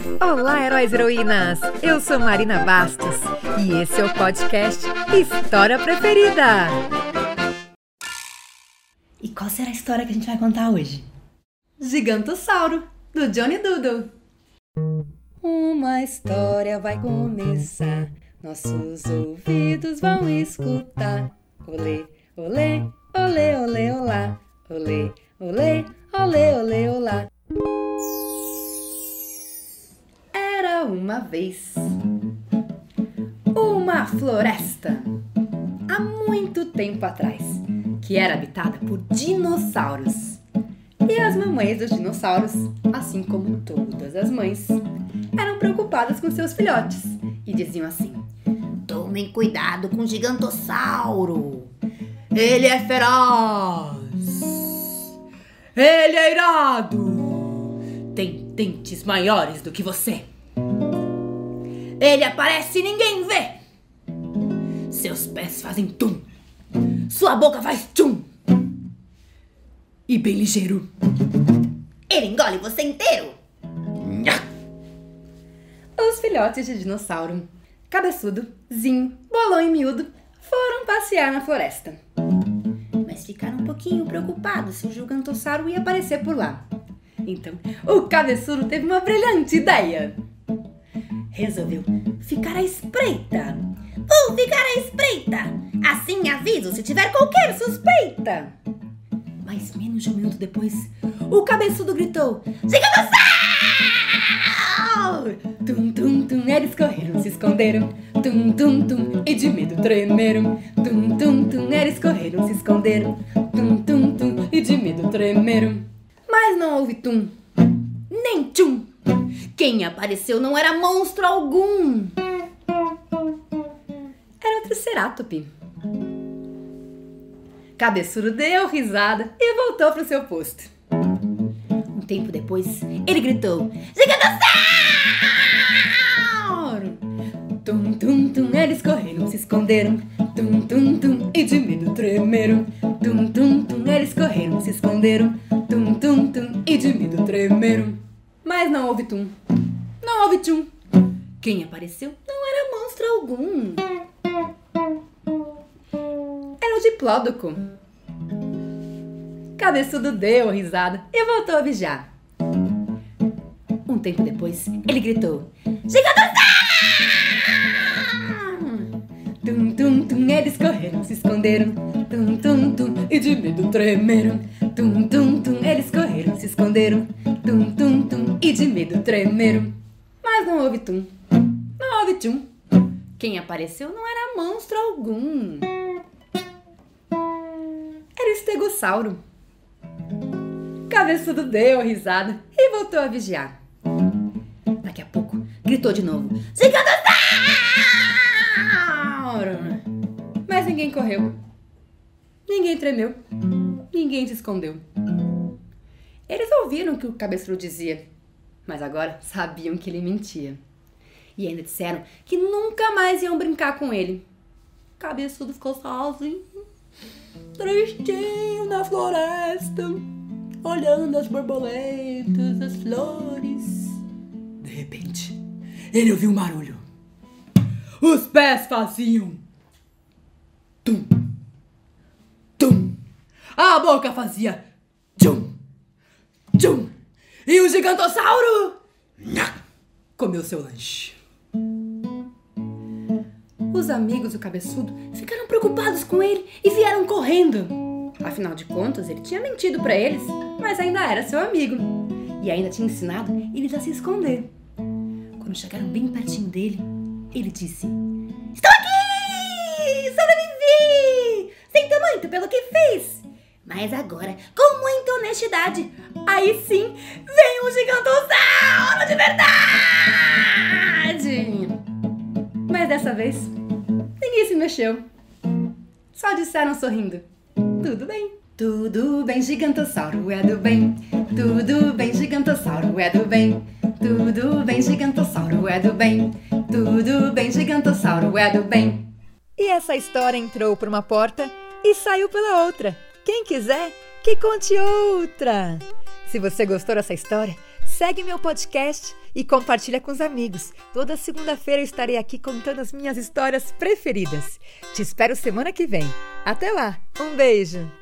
Olá, heróis e heroínas! Eu sou Marina Bastos e esse é o podcast História Preferida. E qual será a história que a gente vai contar hoje? Gigantossauro, do Johnny Doodle. Uma história vai começar, nossos ouvidos vão escutar. Olê, olê, olê, olê, olá. Olê, olê, olê, olê, olá. Uma vez uma floresta há muito tempo atrás que era habitada por dinossauros. E as mamães dos dinossauros, assim como todas as mães, eram preocupadas com seus filhotes e diziam assim: Tomem cuidado com o gigantossauro! Ele é feroz! Ele é irado! Tem dentes maiores do que você! Ele aparece e ninguém vê! Seus pés fazem tum! Sua boca faz tchum! E bem ligeiro! Ele engole você inteiro! Nha! Os filhotes de dinossauro, cabeçudo, zinho, bolão e miúdo, foram passear na floresta. Mas ficaram um pouquinho preocupados se o gigantossauro ia aparecer por lá. Então, o cabeçudo teve uma brilhante ideia. Resolveu ficar à espreita. Vou ficar à espreita! Assim aviso se tiver qualquer suspeita! Mas menos de um minuto depois, o cabeçudo gritou: Gigantossauro! Tum, tum, tum, eles correram, se esconderam. Tum, tum, tum, e de medo tremeram. Tum, tum, tum, eles correram, se esconderam. Tum, tum, tum, e de medo tremeram. Mas não houve tum, nem tchum. Quem apareceu não era monstro algum. Era o Triceratops. Cabeçudo deu risada e voltou para o seu posto. Um tempo depois, ele gritou: Gigantossauro! Tum, tum, tum, eles correram, se esconderam. Tum, tum, tum, e de medo tremeram. Tum, tum, tum, eles correram, se esconderam. Tum, tum, tum, e de medo tremeram. Mas não houve tum. Não houve tchum. Quem apareceu não era monstro algum. Era o diplódoco. Cabeçudo deu risada e voltou a vigiar. Um tempo depois, ele gritou: Gigantossauro! Tum, tum, tum, eles correram, se esconderam. Tum, tum, tum, e de medo tremeram. Tum, tum, tum, eles correram, se esconderam. Tum, tum, tum, medo tremeram. Mas não houve tum. Não houve tchum. Quem apareceu não era monstro algum. Era o estegossauro. Cabeçudo deu risada e voltou a vigiar. Daqui a pouco, gritou de novo: Gigantossauro! Mas ninguém correu. Ninguém tremeu. Ninguém se escondeu. Eles ouviram o que o cabeçudo dizia, mas agora sabiam que ele mentia. E ainda disseram que nunca mais iam brincar com ele. Cabeçudo ficou sozinho, tristinho na floresta, olhando as borboletas, as flores. De repente, ele ouviu um barulho. Os pés faziam tum, tum. A boca fazia tchum, tchum. E o gigantossauro comeu seu lanche. Os amigos do cabeçudo ficaram preocupados com ele e vieram correndo. Afinal de contas, ele tinha mentido para eles, mas ainda era seu amigo. E ainda tinha ensinado eles a se esconder. Quando chegaram bem pertinho dele, ele disse: Estou aqui! Sobrevivi! Sinto muito pelo que fiz! Mas agora, com muita honestidade, aí sim vem um gigantossauro de verdade! Mas dessa vez, ninguém se mexeu. Só disseram sorrindo: Tudo bem. Tudo bem, gigantossauro é do bem. Tudo bem, gigantossauro é do bem. Tudo bem, gigantossauro é do bem. Tudo bem, gigantossauro é do bem. E essa história entrou por uma porta e saiu pela outra. Quem quiser, que conte outra. Se você gostou dessa história, segue meu podcast e compartilha com os amigos. Toda segunda-feira estarei aqui contando as minhas histórias preferidas. Te espero semana que vem. Até lá. Um beijo.